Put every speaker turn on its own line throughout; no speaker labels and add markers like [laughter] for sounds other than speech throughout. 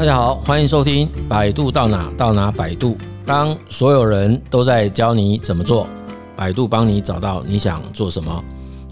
大家好，欢迎收听《百度到哪到哪百度》。当所有人都在教你怎么做，百度帮你找到你想做什么。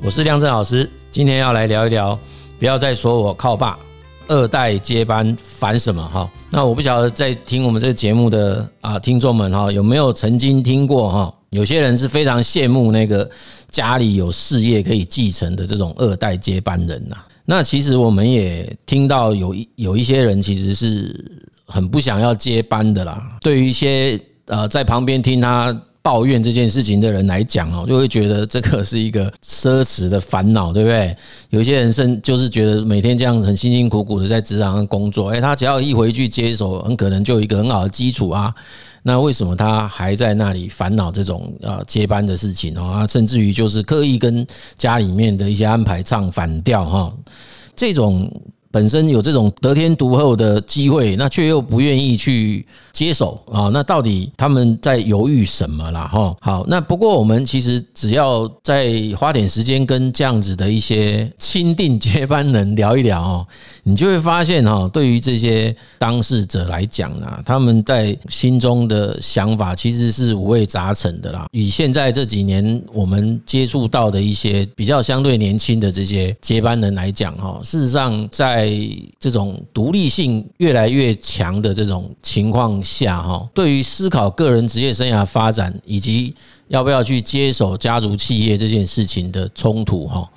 我是亮正老师，今天要来聊一聊，不要再说我靠爸，二代接班烦什么哈？那我不晓得在听我们这个节目的啊听众们哈，有没有曾经听过哈？有些人是非常羡慕那个家里有事业可以继承的这种二代接班人呐。那其实我们也听到有一有一些人其实是很不想要接班的啦。对于一些呃在旁边听他抱怨这件事情的人来讲哦，就会觉得这个是一个奢侈的烦恼，对不对？有些人甚就是觉得每天这样子很辛辛苦苦的在职场上工作，诶，他只要一回去接手，很可能就有一个很好的基础啊。那为什么他还在那里烦恼这种呃接班的事情啊？甚至于就是刻意跟家里面的一些安排唱反调哈，这种。本身有这种得天独厚的机会，那却又不愿意去接手啊？那到底他们在犹豫什么啦？哈，好，那不过我们其实只要再花点时间跟这样子的一些钦定接班人聊一聊哦，你就会发现哈，对于这些当事者来讲呢，他们在心中的想法其实是五味杂陈的啦。以现在这几年我们接触到的一些比较相对年轻的这些接班人来讲哈，事实上在在这种独立性越来越强的这种情况下，哈，对于思考个人职业生涯发展以及要不要去接手家族企业这件事情的冲突，哈，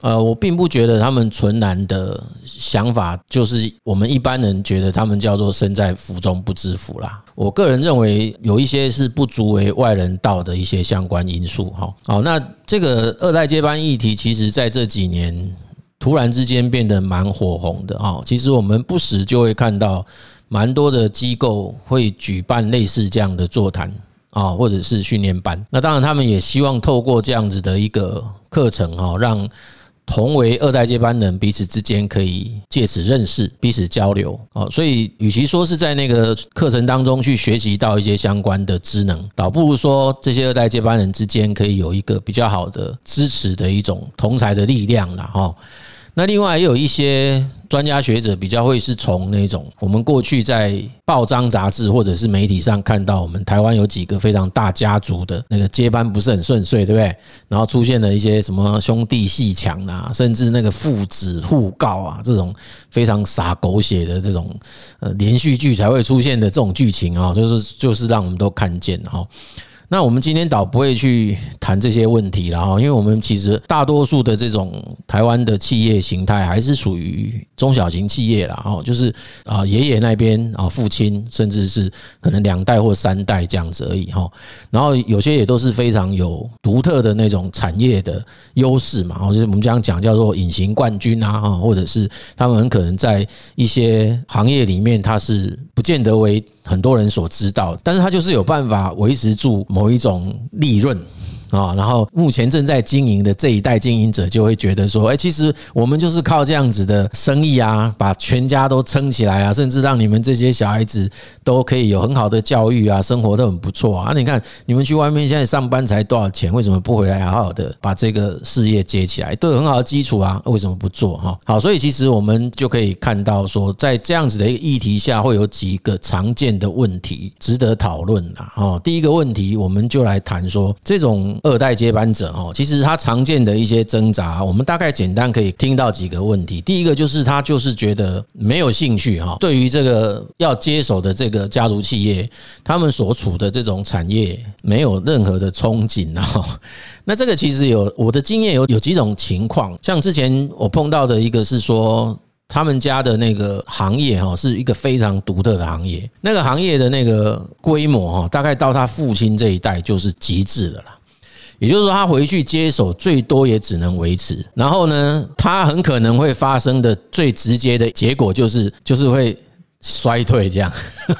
呃，我并不觉得他们纯然的想法就是我们一般人觉得他们叫做身在福中不知福啦。我个人认为有一些是不足为外人道的一些相关因素，哈。好，那这个二代接班议题，其实在这几年。突然之间变得蛮火红的哈！其实我们不时就会看到蛮多的机构会举办类似这样的座谈啊，或者是训练班。那当然，他们也希望透过这样子的一个课程哈，让同为二代接班人彼此之间可以借此认识、彼此交流啊。所以，与其说是在那个课程当中去学习到一些相关的职能，倒不如说这些二代接班人之间可以有一个比较好的支持的一种同才的力量了哈。那另外也有一些专家学者比较会是从那种我们过去在报章杂志或者是媒体上看到，我们台湾有几个非常大家族的那个接班不是很顺遂，对不对？然后出现了一些什么兄弟鬩墙啊，甚至那个父子互告啊，这种非常洒狗血的这种呃连续剧才会出现的这种剧情啊，就是就是让我们都看见哈。那我们今天倒不会去谈这些问题了哈，因为我们其实大多数的这种台湾的企业形态还是属于中小型企业啦，哈，就是啊爷爷那边啊父亲，甚至是可能两代或三代这样子而已哈。然后有些也都是非常有独特的那种产业的优势嘛，就是我们这样讲叫做隐形冠军啊，或者是他们很可能在一些行业里面，他是不见得为很多人所知道，但是他就是有办法维持住某一种利润。啊，然后目前正在经营的这一代经营者就会觉得说，哎，其实我们就是靠这样子的生意啊，把全家都撑起来啊，甚至让你们这些小孩子都可以有很好的教育啊，生活都很不错啊。你看，你们去外面现在上班才多少钱？为什么不回来好好的把这个事业接起来？都有很好的基础啊，为什么不做？哈，好，所以其实我们就可以看到说，在这样子的一个议题下，会有几个常见的问题值得讨论啦。哦，第一个问题，我们就来谈说这种。二代接班者哦，其实他常见的一些挣扎，我们大概简单可以听到几个问题。第一个就是他就是觉得没有兴趣哈，对于这个要接手的这个家族企业，他们所处的这种产业没有任何的憧憬啊。[laughs] 那这个其实有我的经验有有几种情况，像之前我碰到的一个是说。他们家的那个行业哈，是一个非常独特的行业。那个行业的那个规模哈，大概到他父亲这一代就是极致的了。也就是说，他回去接手，最多也只能维持。然后呢，他很可能会发生的最直接的结果就是，就是会。衰退这样，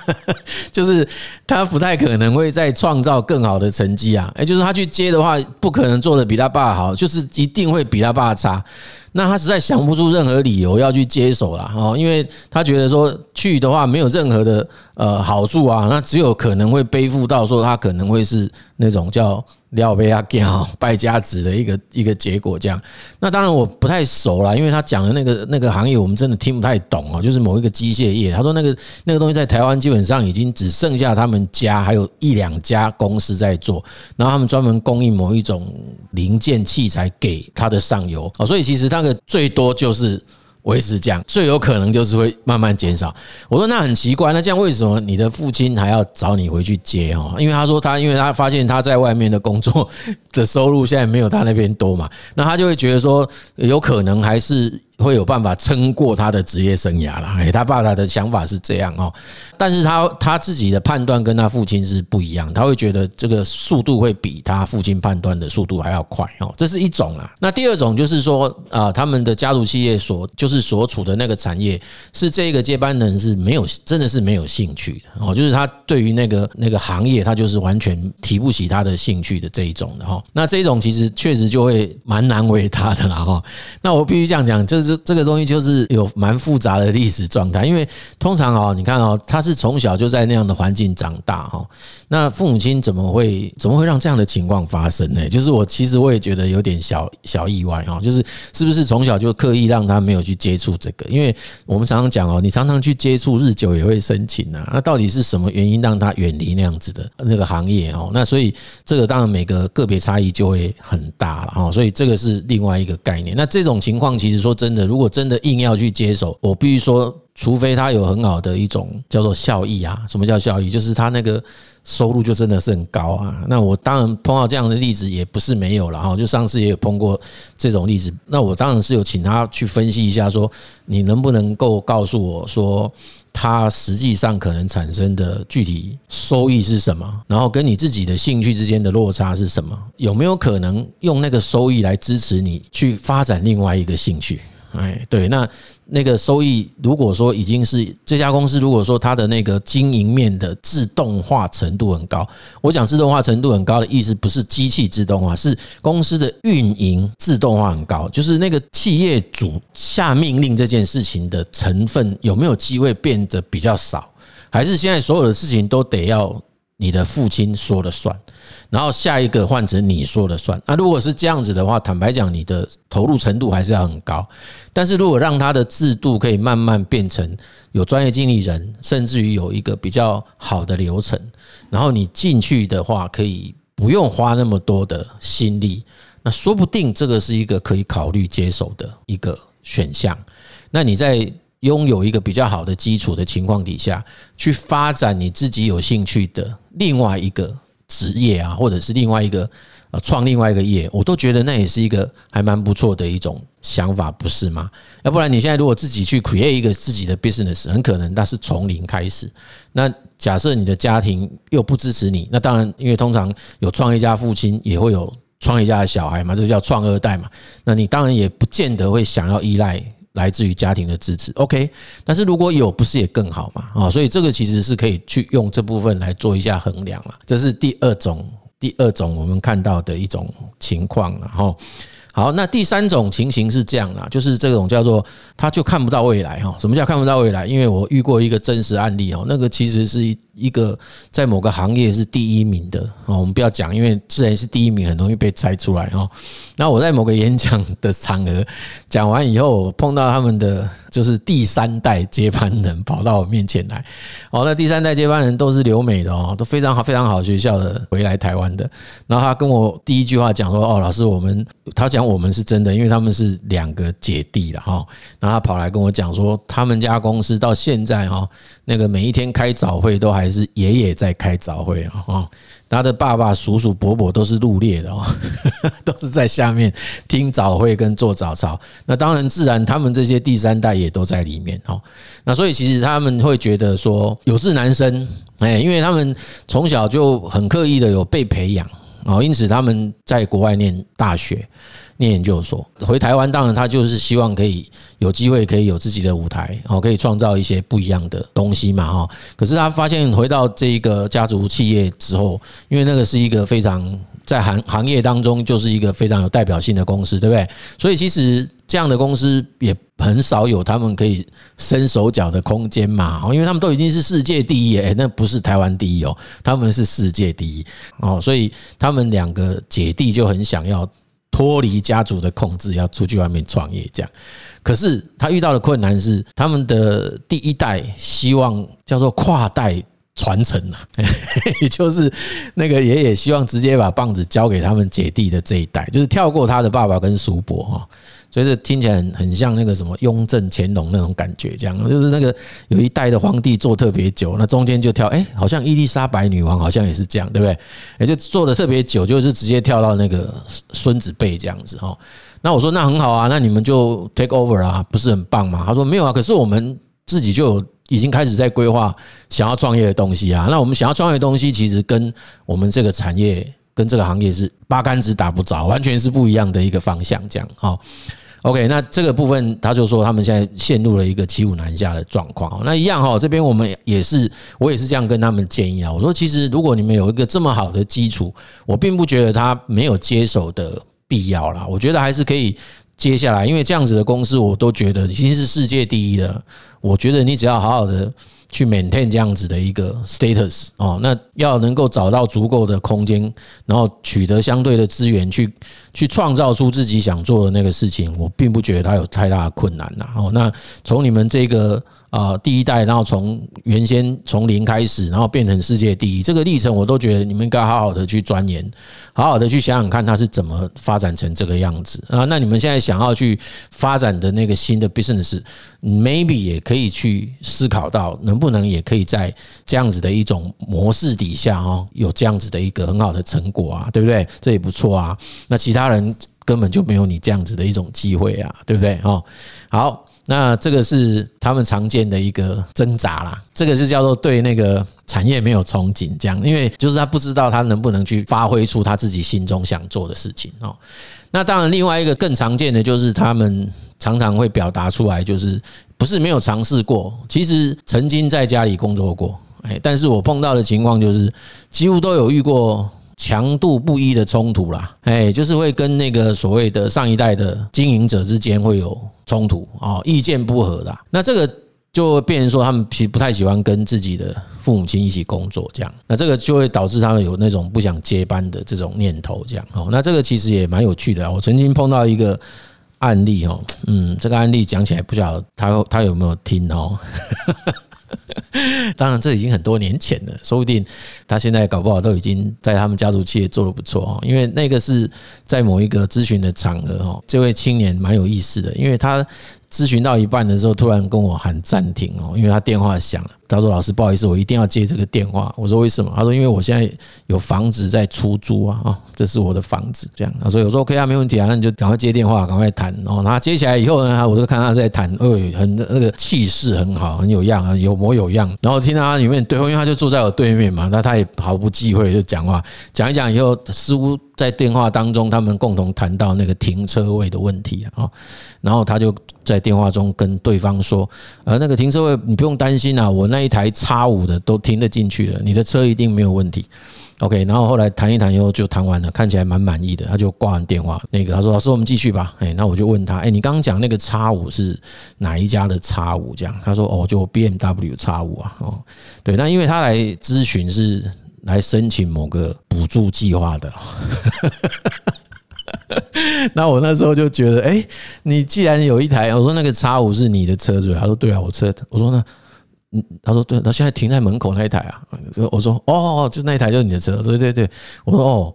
[laughs] 就是他不太可能会再创造更好的成绩啊！也就是他去接的话，不可能做得比他爸好，就是一定会比他爸差。那他实在想不出任何理由要去接手了哦，因为他觉得说去的话没有任何的呃好处啊，那只有可能会背负到说他可能会是那种叫廖贝亚讲败家子的一个一个结果，这样。那当然我不太熟啦，因为他讲的那个那个行业，我们真的听不太懂哦。就是某一个机械业，他说那个那个东西在台湾基本上已经只剩下他们家还有一两家公司在做，然后他们专门供应某一种零件器材给他的上游哦，所以其实那个最多就是。维持这样，最有可能就是会慢慢减少。我说那很奇怪，那这样为什么你的父亲还要找你回去接哦？因为他说他，因为他发现他在外面的工作 [laughs] 的收入现在没有他那边多嘛，那他就会觉得说，有可能还是。会有办法撑过他的职业生涯了。哎，他爸爸的想法是这样哦，但是他他自己的判断跟他父亲是不一样，他会觉得这个速度会比他父亲判断的速度还要快哦，这是一种啊。那第二种就是说啊，他们的家族企业所就是所处的那个产业，是这个接班人是没有真的是没有兴趣的哦，就是他对于那个那个行业，他就是完全提不起他的兴趣的这一种的哈。那这一种其实确实就会蛮难为他的啦哈。那我必须这样讲，就是。这这个东西就是有蛮复杂的历史状态，因为通常哦，你看哦，他是从小就在那样的环境长大哈，那父母亲怎么会怎么会让这样的情况发生呢？就是我其实我也觉得有点小小意外哈，就是是不是从小就刻意让他没有去接触这个？因为我们常常讲哦，你常常去接触，日久也会生情啊。那到底是什么原因让他远离那样子的那个行业哦？那所以这个当然每个个别差异就会很大了哈。所以这个是另外一个概念。那这种情况其实说真的。如果真的硬要去接手，我必须说，除非他有很好的一种叫做效益啊。什么叫效益？就是他那个收入就真的是很高啊。那我当然碰到这样的例子也不是没有了哈。就上次也有碰过这种例子，那我当然是有请他去分析一下，说你能不能够告诉我说，他实际上可能产生的具体收益是什么？然后跟你自己的兴趣之间的落差是什么？有没有可能用那个收益来支持你去发展另外一个兴趣？哎，对，那那个收益，如果说已经是这家公司，如果说它的那个经营面的自动化程度很高，我讲自动化程度很高的意思，不是机器自动化，是公司的运营自动化很高，就是那个企业主下命令这件事情的成分有没有机会变得比较少，还是现在所有的事情都得要你的父亲说了算？然后下一个换成你说了算。那如果是这样子的话，坦白讲，你的投入程度还是要很高。但是如果让他的制度可以慢慢变成有专业经理人，甚至于有一个比较好的流程，然后你进去的话，可以不用花那么多的心力，那说不定这个是一个可以考虑接手的一个选项。那你在拥有一个比较好的基础的情况底下，去发展你自己有兴趣的另外一个。职业啊，或者是另外一个呃创另外一个业，我都觉得那也是一个还蛮不错的一种想法，不是吗？要不然你现在如果自己去 create 一个自己的 business，很可能那是从零开始。那假设你的家庭又不支持你，那当然，因为通常有创业家父亲也会有创业家的小孩嘛，这叫创二代嘛。那你当然也不见得会想要依赖。来自于家庭的支持，OK，但是如果有，不是也更好嘛？啊，所以这个其实是可以去用这部分来做一下衡量了。这是第二种，第二种我们看到的一种情况了哈。好，那第三种情形是这样啦，就是这种叫做他就看不到未来哈。什么叫看不到未来？因为我遇过一个真实案例哦，那个其实是一个在某个行业是第一名的哦。我们不要讲，因为自然是第一名，很容易被猜出来哦。那我在某个演讲的场合讲完以后，碰到他们的。就是第三代接班人跑到我面前来，哦，那第三代接班人都是留美的哦，都非常好，非常好学校的回来台湾的。然后他跟我第一句话讲说：“哦，老师，我们他讲我们是真的，因为他们是两个姐弟了哈。”然后他跑来跟我讲说，他们家公司到现在哈，那个每一天开早会都还还是爷爷在开早会啊。他的爸爸、叔叔、伯伯都是入列的哦，[laughs] 都是在下面听早会跟做早操。那当然，自然他们这些第三代也都在里面哦。那所以其实他们会觉得说有志男生，哎，因为他们从小就很刻意的有被培养哦，因此他们在国外念大学。念研究所。回台湾，当然他就是希望可以有机会可以有自己的舞台，哦，可以创造一些不一样的东西嘛，哈。可是他发现回到这一个家族企业之后，因为那个是一个非常。在行行业当中，就是一个非常有代表性的公司，对不对？所以其实这样的公司也很少有他们可以伸手脚的空间嘛，哦因为他们都已经是世界第一，诶，那不是台湾第一哦，他们是世界第一哦，所以他们两个姐弟就很想要脱离家族的控制，要出去外面创业，这样。可是他遇到的困难是，他们的第一代希望叫做跨代。传承啊，也 [laughs] 就是那个爷爷希望直接把棒子交给他们姐弟的这一代，就是跳过他的爸爸跟叔伯哈，所以这听起来很很像那个什么雍正、乾隆那种感觉，这样就是那个有一代的皇帝做特别久，那中间就跳，哎，好像伊丽莎白女王好像也是这样，对不对？也就做的特别久，就是直接跳到那个孙子辈这样子哈。那我说那很好啊，那你们就 take over 啊，不是很棒吗？他说没有啊，可是我们自己就有。已经开始在规划想要创业的东西啊，那我们想要创业的东西，其实跟我们这个产业、跟这个行业是八竿子打不着，完全是不一样的一个方向。这样，好，OK，那这个部分他就说他们现在陷入了一个骑虎难下的状况。那一样哈，这边我们也是，我也是这样跟他们建议啊。我说，其实如果你们有一个这么好的基础，我并不觉得他没有接手的必要啦。我觉得还是可以接下来，因为这样子的公司，我都觉得已经是世界第一了。我觉得你只要好好的去 maintain 这样子的一个 status 哦，那要能够找到足够的空间，然后取得相对的资源，去去创造出自己想做的那个事情，我并不觉得它有太大的困难呐。哦，那从你们这个。啊，第一代，然后从原先从零开始，然后变成世界第一，这个历程我都觉得你们应该好好的去钻研，好好的去想想看它是怎么发展成这个样子啊。那你们现在想要去发展的那个新的 business，maybe 也可以去思考到能不能也可以在这样子的一种模式底下哦，有这样子的一个很好的成果啊，对不对？这也不错啊。那其他人根本就没有你这样子的一种机会啊，对不对？哦，好。那这个是他们常见的一个挣扎啦，这个是叫做对那个产业没有憧憬，这样，因为就是他不知道他能不能去发挥出他自己心中想做的事情哦。那当然，另外一个更常见的就是他们常常会表达出来，就是不是没有尝试过，其实曾经在家里工作过，哎，但是我碰到的情况就是几乎都有遇过。强度不一的冲突啦，哎，就是会跟那个所谓的上一代的经营者之间会有冲突啊，意见不合的。那这个就变成说，他们其实不太喜欢跟自己的父母亲一起工作，这样，那这个就会导致他们有那种不想接班的这种念头，这样。哦，那这个其实也蛮有趣的。我曾经碰到一个案例，哦，嗯，这个案例讲起来不晓得他他有没有听哦。[laughs] 当然，这已经很多年前了，说不定他现在搞不好都已经在他们家族企业做得不错哦。因为那个是在某一个咨询的场合哦，这位青年蛮有意思的，因为他咨询到一半的时候，突然跟我喊暂停哦，因为他电话响了。他说：“老师，不好意思，我一定要接这个电话。”我说：“为什么？”他说：“因为我现在有房子在出租啊，啊，这是我的房子。”这样，他说：“我说 OK 啊，没问题啊，那你就赶快接电话，赶快谈哦。”然后接起来以后呢，我就看他在谈，哎，很那个气势很好，很有样啊，有模有样。然后听到他里面对话，因为他就坐在我对面嘛，那他也毫不忌讳就讲话，讲一讲以后，似乎在电话当中他们共同谈到那个停车位的问题啊，然后他就在电话中跟对方说：“呃，那个停车位你不用担心啊，我那一台叉五的都停得进去了，你的车一定没有问题。” OK，然后后来谈一谈以后就谈完了，看起来蛮满意的，他就挂完电话。那个他说：“老师，我们继续吧。”哎，那我就问他：“哎，你刚刚讲那个叉五是哪一家的叉五这样他说：“哦，就 BMW 叉五啊。”哦，对，那因为他来咨询是来申请某个补助计划的。[laughs] 那我那时候就觉得，哎，你既然有一台，我说那个叉五是你的车子，他说对啊，我车。我说那，嗯，他说对，那现在停在门口那一台啊，我说哦，就那一台就是你的车，对对对，我说哦，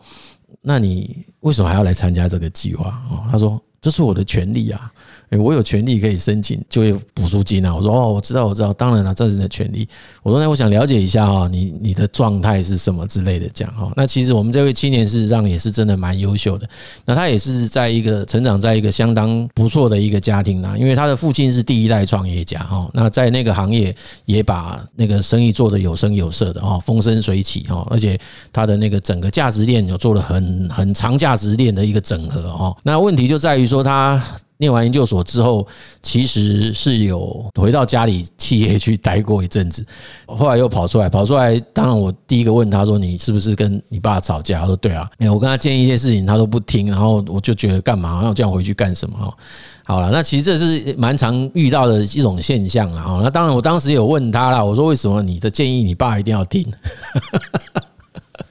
那你为什么还要来参加这个计划？哦，他说这是我的权利啊。哎，我有权利可以申请就业补助金啊！我说哦，我知道，我知道，当然了，这是你的权利。我说那我想了解一下哈，你你的状态是什么之类的讲哈。那其实我们这位青年事实上也是真的蛮优秀的。那他也是在一个成长在一个相当不错的一个家庭啊，因为他的父亲是第一代创业家哈。那在那个行业也把那个生意做得有声有色的哈，风生水起哈。而且他的那个整个价值链有做了很很长价值链的一个整合哈。那问题就在于说他。念完研究所之后，其实是有回到家里企业去待过一阵子，后来又跑出来，跑出来。当然，我第一个问他说：“你是不是跟你爸吵架？”他说：“对啊。”我跟他建议一些事情，他都不听，然后我就觉得干嘛要这样回去干什么？好了，那其实这是蛮常遇到的一种现象啊。那当然，我当时有问他了，我说：“为什么你的建议你爸一定要听？” [laughs]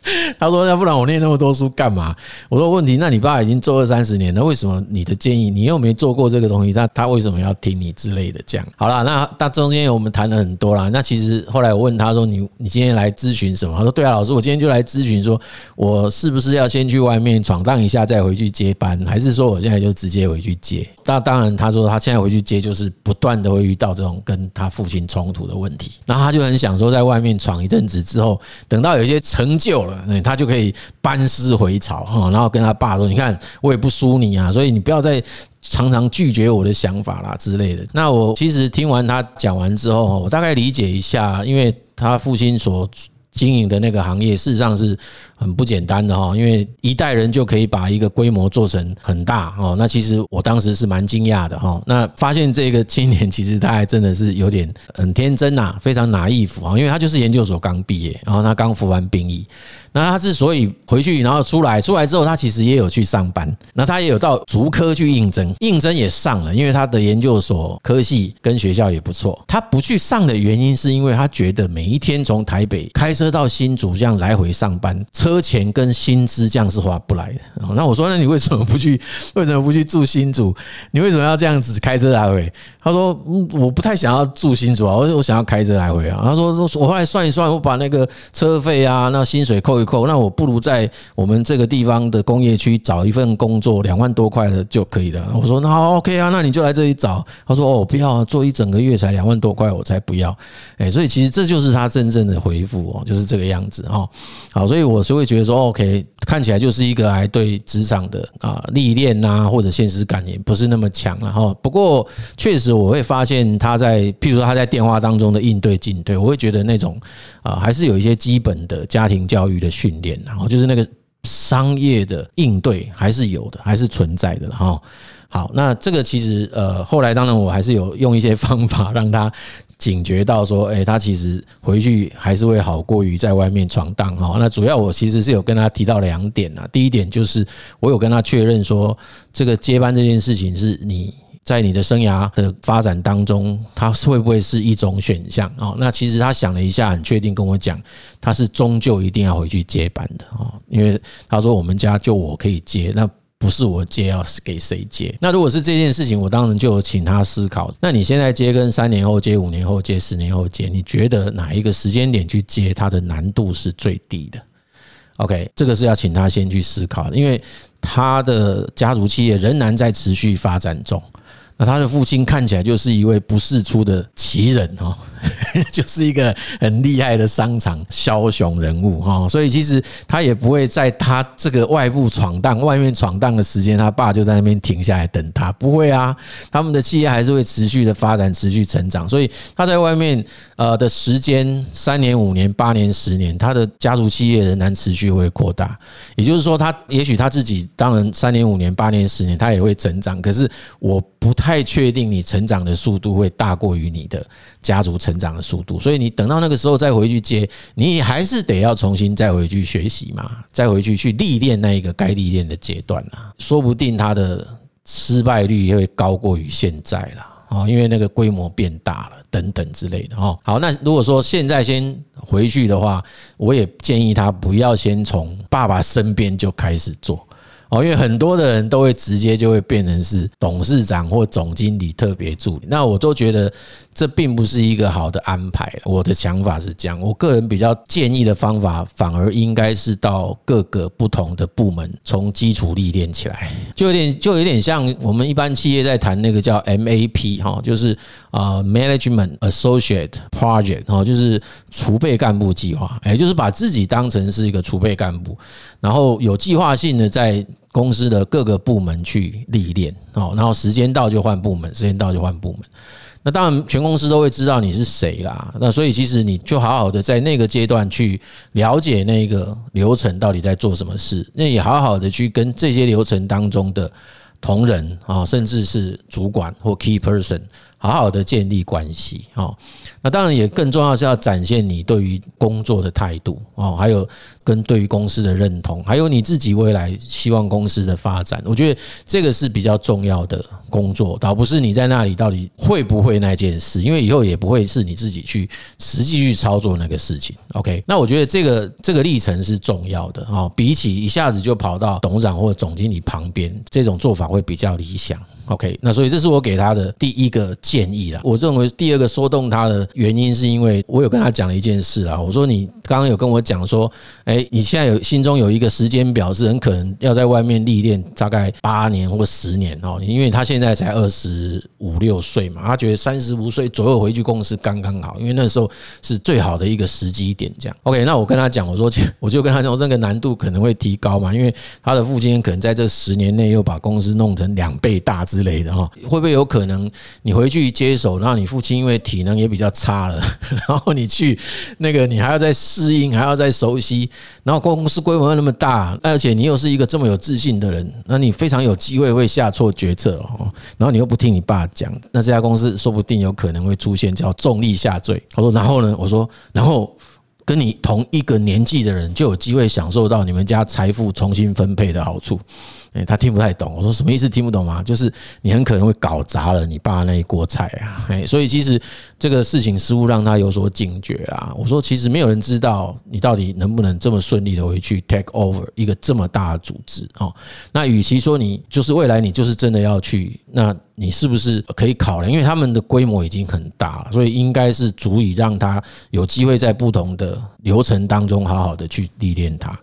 [laughs] 他说：“要不然我念那么多书干嘛？”我说：“问题，那你爸已经做二三十年，那为什么你的建议你又没做过这个东西？他他为什么要听你之类的？这样好了，那那中间我们谈了很多啦。那其实后来我问他说：‘你你今天来咨询什么？’他说：‘对啊，老师，我今天就来咨询，说我是不是要先去外面闯荡一下，再回去接班，还是说我现在就直接回去接？’那当然，他说他现在回去接，就是不断的会遇到这种跟他父亲冲突的问题。然后他就很想说，在外面闯一阵子之后，等到有一些成就了。”那他就可以班师回朝哈，然后跟他爸说：“你看，我也不输你啊，所以你不要再常常拒绝我的想法啦之类的。”那我其实听完他讲完之后，我大概理解一下，因为他父亲所经营的那个行业，事实上是。很不简单的哈，因为一代人就可以把一个规模做成很大哦。那其实我当时是蛮惊讶的哈。那发现这个青年其实他还真的是有点很天真呐，非常拿衣服啊，因为他就是研究所刚毕业，然后他刚服完兵役。那他之所以回去，然后出来，出来之后他其实也有去上班，那他也有到竹科去应征，应征也上了，因为他的研究所科系跟学校也不错。他不去上的原因是因为他觉得每一天从台北开车到新竹这样来回上班。车车钱跟薪资这样是划不来的。那我说，那你为什么不去？[laughs] 为什么不去住新竹？你为什么要这样子开车来回？他说：“我不太想要住新竹啊，我我想要开车来回啊。”他说：“我后来算一算，我把那个车费啊，那薪水扣一扣，那我不如在我们这个地方的工业区找一份工作，两万多块的就可以了。”我说：“那好，OK 啊，那你就来这里找。”他说：“哦，不要啊做一整个月才两万多块，我才不要。”哎，所以其实这就是他真正的回复哦，就是这个样子哈。好，所以我说会觉得说，OK，看起来就是一个还对职场的啊历练呐，或者现实感也不是那么强了哈。不过确实。我会发现他在，譬如说他在电话当中的应对进退，我会觉得那种啊，还是有一些基本的家庭教育的训练，然后就是那个商业的应对还是有的，还是存在的哈。好，那这个其实呃，后来当然我还是有用一些方法让他警觉到说，诶，他其实回去还是会好过于在外面闯荡哈。那主要我其实是有跟他提到两点啊，第一点就是我有跟他确认说，这个接班这件事情是你。在你的生涯的发展当中，他会不会是一种选项啊？那其实他想了一下，很确定跟我讲，他是终究一定要回去接班的哦，因为他说我们家就我可以接，那不是我接，要是给谁接？那如果是这件事情，我当然就请他思考。那你现在接，跟三年后接、五年后接、十年后接，你觉得哪一个时间点去接，它的难度是最低的？OK，这个是要请他先去思考，因为他的家族企业仍然在持续发展中。那他的父亲看起来就是一位不世出的奇人哈，[laughs] 就是一个很厉害的商场枭雄人物哈，所以其实他也不会在他这个外部闯荡、外面闯荡的时间，他爸就在那边停下来等他，不会啊，他们的企业还是会持续的发展、持续成长，所以他在外面呃的时间三年、五年、八年、十年，他的家族企业仍然持续会扩大，也就是说，他也许他自己当然三年、五年、八年、十年，他也会成长，可是我不太。确定你成长的速度会大过于你的家族成长的速度，所以你等到那个时候再回去接，你还是得要重新再回去学习嘛，再回去去历练那一个该历练的阶段啊，说不定他的失败率会高过于现在了啊，因为那个规模变大了等等之类的哦。好，那如果说现在先回去的话，我也建议他不要先从爸爸身边就开始做。哦，因为很多的人都会直接就会变成是董事长或总经理特别助理，那我都觉得这并不是一个好的安排。我的想法是这样，我个人比较建议的方法，反而应该是到各个不同的部门，从基础历练起来，就有点就有点像我们一般企业在谈那个叫 MAP 哈，就是啊 Management Associate Project 哈，就是储备干部计划，也就是把自己当成是一个储备干部，然后有计划性的在公司的各个部门去历练哦，然后时间到就换部门，时间到就换部门。那当然，全公司都会知道你是谁啦。那所以，其实你就好好的在那个阶段去了解那个流程到底在做什么事，那也好好的去跟这些流程当中的同仁啊，甚至是主管或 key person。好好的建立关系哦，那当然也更重要是要展现你对于工作的态度哦，还有跟对于公司的认同，还有你自己未来希望公司的发展，我觉得这个是比较重要的工作，倒不是你在那里到底会不会那件事，因为以后也不会是你自己去实际去操作那个事情。OK，那我觉得这个这个历程是重要的哦，比起一下子就跑到董事长或总经理旁边，这种做法会比较理想。OK，那所以这是我给他的第一个建议啦。我认为第二个说动他的原因，是因为我有跟他讲了一件事啊。我说你刚刚有跟我讲说，哎，你现在有心中有一个时间表，是很可能要在外面历练大概八年或十年哦。因为他现在才二十五六岁嘛，他觉得三十五岁左右回去公司刚刚好，因为那时候是最好的一个时机点。这样 OK，那我跟他讲，我说我就跟他讲，这个难度可能会提高嘛，因为他的父亲可能在这十年内又把公司弄成两倍大之类的哈，会不会有可能你回去去接手，然后你父亲因为体能也比较差了，[laughs] 然后你去那个你还要再适应，还要再熟悉，然后公司规模又那么大，而且你又是一个这么有自信的人，那你非常有机会会下错决策哦，然后你又不听你爸讲，那这家公司说不定有可能会出现叫重力下坠。他说，然后呢？我说，然后。跟你同一个年纪的人就有机会享受到你们家财富重新分配的好处。诶，他听不太懂。我说什么意思？听不懂吗？就是你很可能会搞砸了你爸那一锅菜啊！诶，所以其实这个事情似乎让他有所警觉啦。我说其实没有人知道你到底能不能这么顺利的回去 take over 一个这么大的组织哦。那与其说你就是未来你就是真的要去，那你是不是可以考量？因为他们的规模已经很大了，所以应该是足以让他有机会在不同的流程当中好好的去历练他。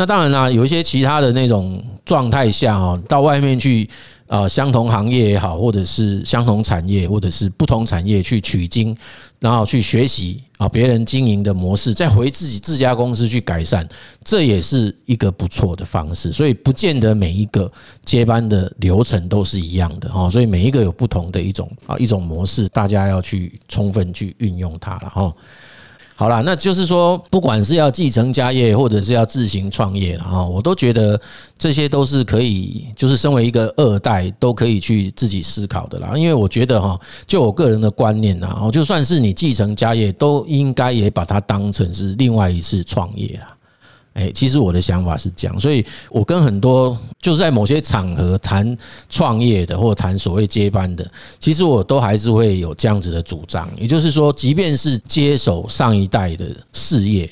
那当然啦，有一些其他的那种状态下哦，到外面去啊，相同行业也好，或者是相同产业，或者是不同产业去取经，然后去学习啊别人经营的模式，再回自己自家公司去改善，这也是一个不错的方式。所以不见得每一个接班的流程都是一样的哈，所以每一个有不同的一种啊一种模式，大家要去充分去运用它了哈。好啦，那就是说，不管是要继承家业，或者是要自行创业了哈，我都觉得这些都是可以，就是身为一个二代都可以去自己思考的啦。因为我觉得哈，就我个人的观念呐，就算是你继承家业，都应该也把它当成是另外一次创业啦。哎，其实我的想法是这样，所以我跟很多就是在某些场合谈创业的，或者谈所谓接班的，其实我都还是会有这样子的主张。也就是说，即便是接手上一代的事业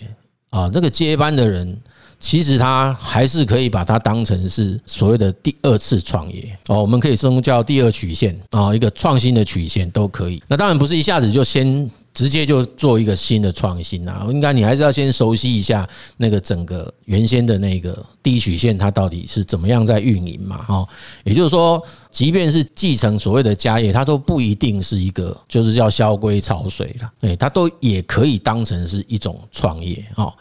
啊，这个接班的人，其实他还是可以把它当成是所谓的第二次创业哦，我们可以称叫第二曲线啊，一个创新的曲线都可以。那当然不是一下子就先。直接就做一个新的创新啊，应该你还是要先熟悉一下那个整个原先的那个第一曲线，它到底是怎么样在运营嘛？哈，也就是说，即便是继承所谓的家业，它都不一定是一个就是叫萧规曹随了，对，它都也可以当成是一种创业哦。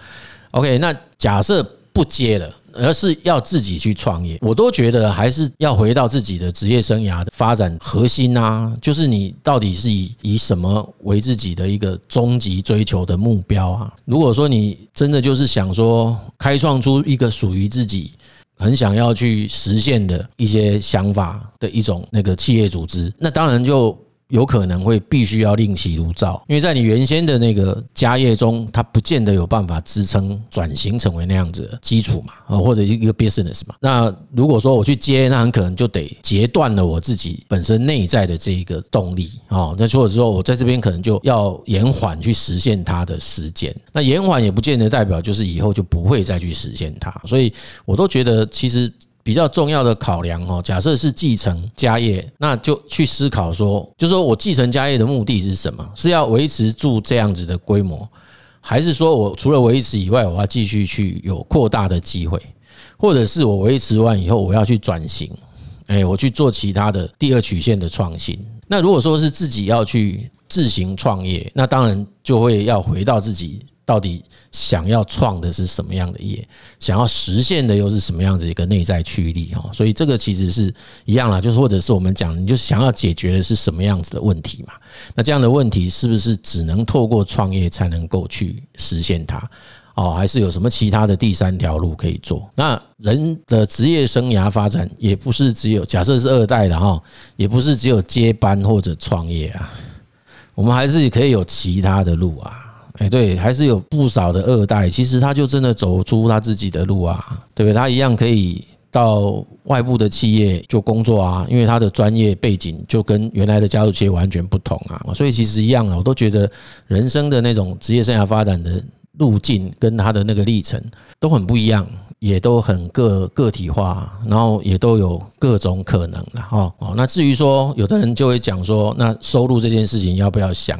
OK，那假设不接了。而是要自己去创业，我都觉得还是要回到自己的职业生涯的发展核心啊，就是你到底是以以什么为自己的一个终极追求的目标啊？如果说你真的就是想说开创出一个属于自己很想要去实现的一些想法的一种那个企业组织，那当然就。有可能会必须要另起炉灶，因为在你原先的那个家业中，它不见得有办法支撑转型成为那样子基础嘛，啊，或者一个 business 嘛。那如果说我去接，那很可能就得截断了我自己本身内在的这一个动力啊。那或者说我在这边可能就要延缓去实现它的时间。那延缓也不见得代表就是以后就不会再去实现它。所以我都觉得其实。比较重要的考量哦，假设是继承家业，那就去思考说，就说我继承家业的目的是什么？是要维持住这样子的规模，还是说我除了维持以外，我要继续去有扩大的机会，或者是我维持完以后，我要去转型，哎，我去做其他的第二曲线的创新。那如果说是自己要去自行创业，那当然就会要回到自己。到底想要创的是什么样的业？想要实现的又是什么样的一个内在驱力？哈，所以这个其实是一样啦，就是或者是我们讲，你就想要解决的是什么样子的问题嘛？那这样的问题是不是只能透过创业才能够去实现它？哦，还是有什么其他的第三条路可以做？那人的职业生涯发展也不是只有假设是二代的哈，也不是只有接班或者创业啊，我们还是可以有其他的路啊。哎，对，还是有不少的二代，其实他就真的走出他自己的路啊，对不对？他一样可以到外部的企业就工作啊，因为他的专业背景就跟原来的家族企业完全不同啊，所以其实一样啊，我都觉得人生的那种职业生涯发展的路径跟他的那个历程都很不一样，也都很个个体化，然后也都有各种可能了哈哦。那至于说，有的人就会讲说，那收入这件事情要不要想？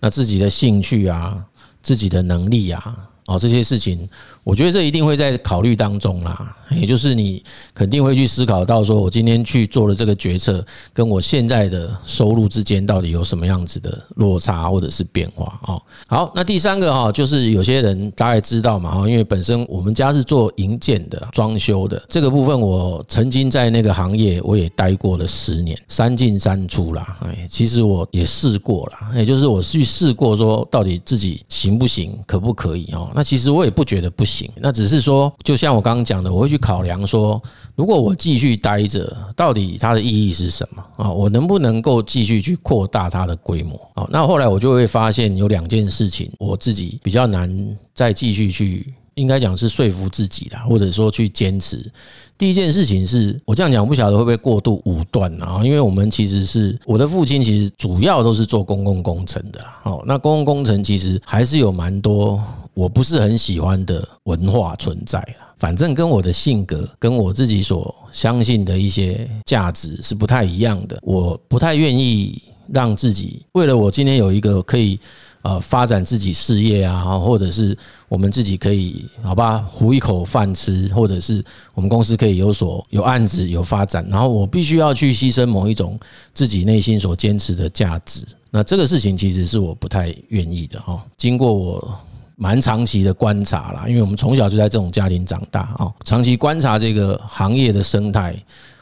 那自己的兴趣啊。自己的能力呀，哦，这些事情，我觉得这一定会在考虑当中啦。也就是你肯定会去思考到，说我今天去做了这个决策，跟我现在的收入之间到底有什么样子的落差或者是变化哦。好，那第三个哈，就是有些人大概知道嘛，因为本身我们家是做营建的、装修的这个部分，我曾经在那个行业我也待过了十年，三进三出啦。哎，其实我也试过了，也就是我去试过说到底自己行不行，可不可以哦？那其实我也不觉得不行，那只是说，就像我刚刚讲的，我会去。考量说，如果我继续待着，到底它的意义是什么啊？我能不能够继续去扩大它的规模啊？那后来我就会发现有两件事情，我自己比较难再继续去，应该讲是说服自己啦，或者说去坚持。第一件事情是我这样讲，不晓得会不会过度武断啊？因为我们其实是我的父亲，其实主要都是做公共工程的。哦，那公共工程其实还是有蛮多我不是很喜欢的文化存在。反正跟我的性格，跟我自己所相信的一些价值是不太一样的。我不太愿意让自己为了我今天有一个可以呃发展自己事业啊，或者是我们自己可以好吧糊一口饭吃，或者是我们公司可以有所有案子有发展，然后我必须要去牺牲某一种自己内心所坚持的价值。那这个事情其实是我不太愿意的哈。经过我。蛮长期的观察啦，因为我们从小就在这种家庭长大啊，长期观察这个行业的生态，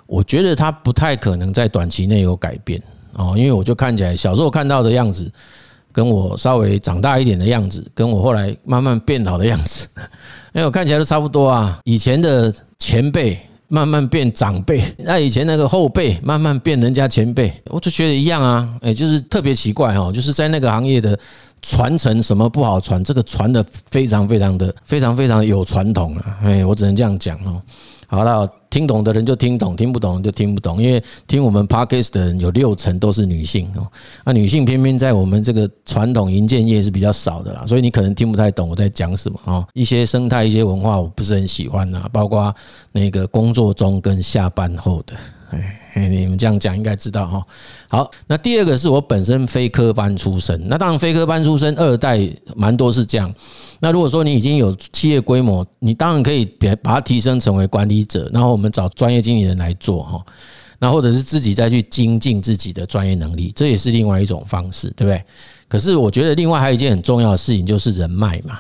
我觉得它不太可能在短期内有改变哦，因为我就看起来小时候看到的样子，跟我稍微长大一点的样子，跟我后来慢慢变老的样子，[laughs] 哎，我看起来都差不多啊。以前的前辈慢慢变长辈，那以前那个后辈慢慢变人家前辈，我就觉得一样啊，哎，就是特别奇怪哦，就是在那个行业的。传承什么不好传？这个传的非常非常的非常非常有传统啊！哎，我只能这样讲哦。好了，听懂的人就听懂，听不懂就听不懂。因为听我们 Podcast 的人有六成都是女性哦，那女性偏偏在我们这个传统营建业是比较少的啦，所以你可能听不太懂我在讲什么哦。一些生态、一些文化，我不是很喜欢呐，包括那个工作中跟下班后的。哎，你们这样讲应该知道哈。好，那第二个是我本身非科班出身，那当然非科班出身二代蛮多是这样。那如果说你已经有企业规模，你当然可以把它提升成为管理者，然后我们找专业经理人来做哈。那或者是自己再去精进自己的专业能力，这也是另外一种方式，对不对？可是我觉得另外还有一件很重要的事情就是人脉嘛。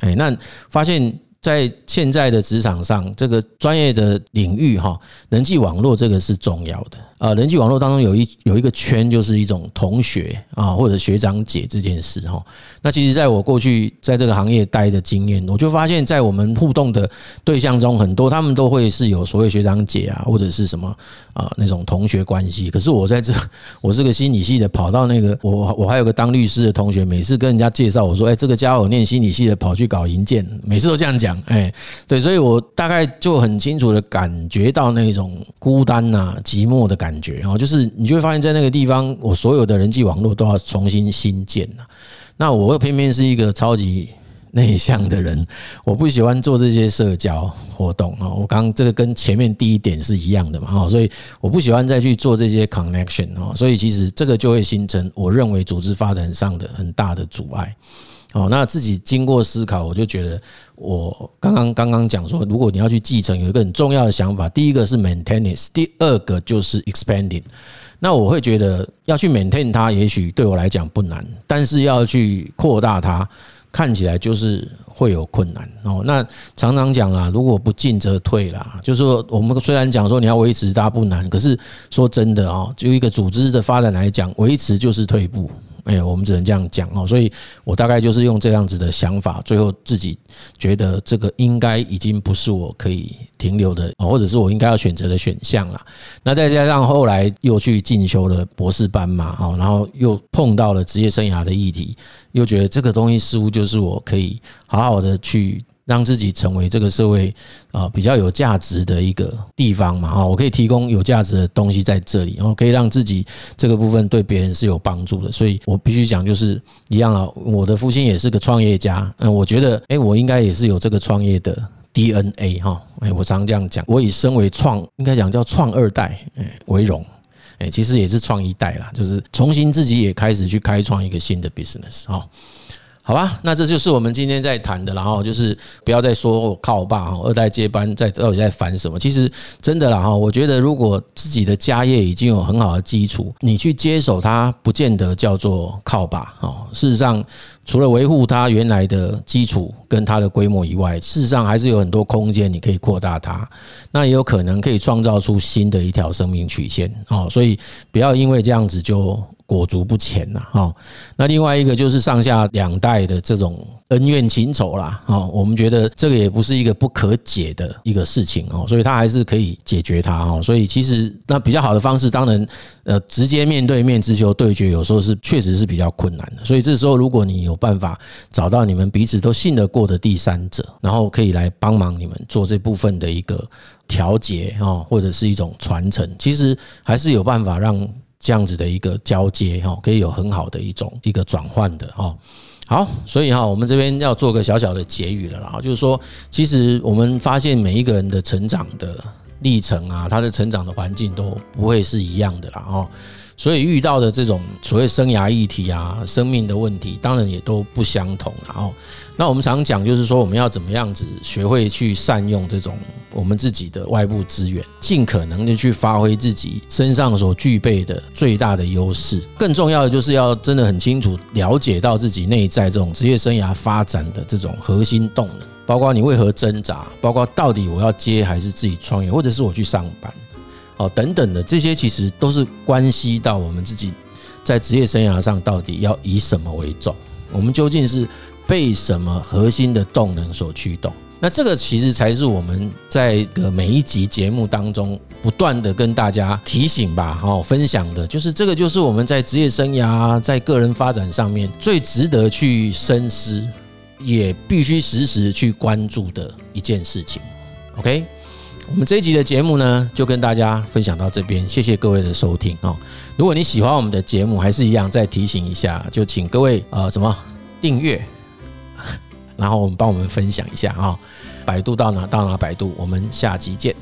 哎，那发现。在现在的职场上，这个专业的领域哈，人际网络这个是重要的。啊，人际网络当中有一有一个圈，就是一种同学啊，或者学长姐这件事哈。那其实，在我过去在这个行业待的经验，我就发现，在我们互动的对象中，很多他们都会是有所谓学长姐啊，或者是什么啊那种同学关系。可是我在这，我是个心理系的，跑到那个我我还有个当律师的同学，每次跟人家介绍我说，哎，这个家伙念心理系的，跑去搞营建，每次都这样讲，哎，对，所以我大概就很清楚的感觉到那种孤单呐、寂寞的感。感觉哦，就是你就会发现，在那个地方，我所有的人际网络都要重新新建了。那我又偏偏是一个超级内向的人，我不喜欢做这些社交活动啊。我刚这个跟前面第一点是一样的嘛，哈，所以我不喜欢再去做这些 connection 哦。所以其实这个就会形成我认为组织发展上的很大的阻碍。哦，那自己经过思考，我就觉得我刚刚刚刚讲说，如果你要去继承，有一个很重要的想法，第一个是 maintenance，第二个就是 expanding。那我会觉得要去 maintain 它，也许对我来讲不难，但是要去扩大它，看起来就是会有困难哦。那常常讲啦，如果不进则退啦，就是说我们虽然讲说你要维持它不难，可是说真的啊，就一个组织的发展来讲，维持就是退步。哎，我们只能这样讲哦，所以我大概就是用这样子的想法，最后自己觉得这个应该已经不是我可以停留的，或者是我应该要选择的选项了。那再加上后来又去进修了博士班嘛，哦，然后又碰到了职业生涯的议题，又觉得这个东西似乎就是我可以好好的去。让自己成为这个社会啊比较有价值的一个地方嘛哈，我可以提供有价值的东西在这里，然后可以让自己这个部分对别人是有帮助的，所以我必须讲就是一样啊，我的父亲也是个创业家，嗯，我觉得诶，我应该也是有这个创业的 DNA 哈，诶，我常这样讲，我以身为创，应该讲叫创二代诶为荣，诶，其实也是创一代啦，就是重新自己也开始去开创一个新的 business 哈。好吧，那这就是我们今天在谈的，然后就是不要再说我靠我爸哈，二代接班在到底在烦什么？其实真的啦哈，我觉得如果自己的家业已经有很好的基础，你去接手它，不见得叫做靠爸哈。事实上，除了维护它原来的基础跟它的规模以外，事实上还是有很多空间你可以扩大它，那也有可能可以创造出新的一条生命曲线哦。所以不要因为这样子就。裹足不前呐，哈。那另外一个就是上下两代的这种恩怨情仇啦，哈。我们觉得这个也不是一个不可解的一个事情哦，所以他还是可以解决它哈。所以其实那比较好的方式，当然呃直接面对面直球对决，有时候是确实是比较困难的。所以这时候如果你有办法找到你们彼此都信得过的第三者，然后可以来帮忙你们做这部分的一个调节啊，或者是一种传承，其实还是有办法让。这样子的一个交接哈，可以有很好的一种一个转换的哈。好，所以哈，我们这边要做个小小的结语了啦，就是说，其实我们发现每一个人的成长的历程啊，他的成长的环境都不会是一样的啦哦。所以遇到的这种所谓生涯议题啊，生命的问题，当然也都不相同。然后，那我们常讲就是说，我们要怎么样子学会去善用这种我们自己的外部资源，尽可能的去发挥自己身上所具备的最大的优势。更重要的就是要真的很清楚了解到自己内在这种职业生涯发展的这种核心动能，包括你为何挣扎，包括到底我要接还是自己创业，或者是我去上班。哦，等等的这些其实都是关系到我们自己在职业生涯上到底要以什么为重，我们究竟是被什么核心的动能所驱动？那这个其实才是我们在个每一集节目当中不断的跟大家提醒吧，哦，分享的就是这个，就是我们在职业生涯在个人发展上面最值得去深思，也必须时时去关注的一件事情。OK。我们这一集的节目呢，就跟大家分享到这边，谢谢各位的收听哦。如果你喜欢我们的节目，还是一样再提醒一下，就请各位呃什么订阅，然后我们帮我们分享一下啊。百度到哪到哪百度，我们下集见。